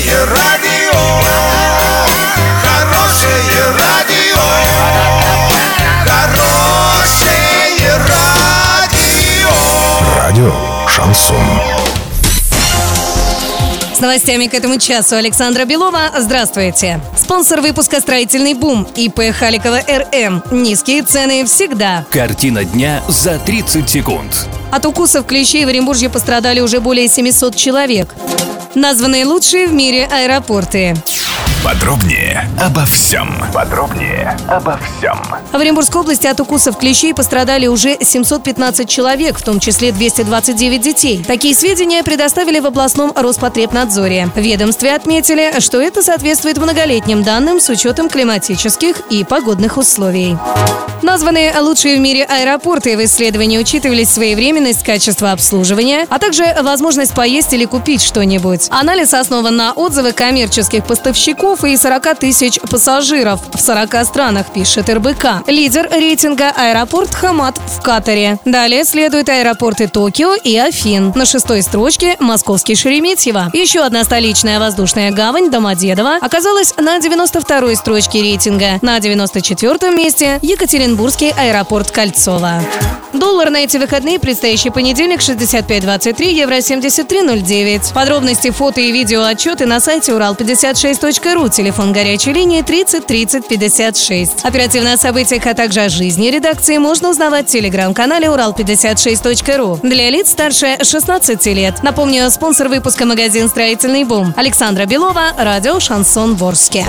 Хорошее радио, хорошее радио, хорошее радио. Радио Шансон. С новостями к этому часу Александра Белова. Здравствуйте. Спонсор выпуска «Строительный бум» ИП Халикова РМ. Низкие цены всегда. Картина дня за 30 секунд. От укусов клещей в Оренбурге пострадали уже более 700 человек. Названные лучшие в мире аэропорты. Подробнее обо всем. Подробнее обо всем. В Оренбургской области от укусов клещей пострадали уже 715 человек, в том числе 229 детей. Такие сведения предоставили в областном Роспотребнадзоре. Ведомстве отметили, что это соответствует многолетним данным с учетом климатических и погодных условий. Названные лучшие в мире аэропорты в исследовании учитывались своевременность, качество обслуживания, а также возможность поесть или купить что-нибудь. Анализ основан на отзывах коммерческих поставщиков и 40 тысяч пассажиров в 40 странах, пишет РБК. Лидер рейтинга аэропорт Хамат в Катаре. Далее следуют аэропорты Токио и Афин. На шестой строчке московский Шереметьево. Еще одна столичная воздушная гавань Домодедово оказалась на 92-й строчке рейтинга. На 94-м месте Екатеринбургский аэропорт Кольцово. Доллар на эти выходные, предстоящий понедельник, 65.23, евро 73.09. Подробности, фото и видео отчеты на сайте урал56.ру, телефон горячей линии 30 30 56. Оперативно о событиях, а также о жизни редакции можно узнавать в телеграм-канале урал56.ру. Для лиц старше 16 лет. Напомню, спонсор выпуска магазин «Строительный бум». Александра Белова, радио «Шансон Ворске».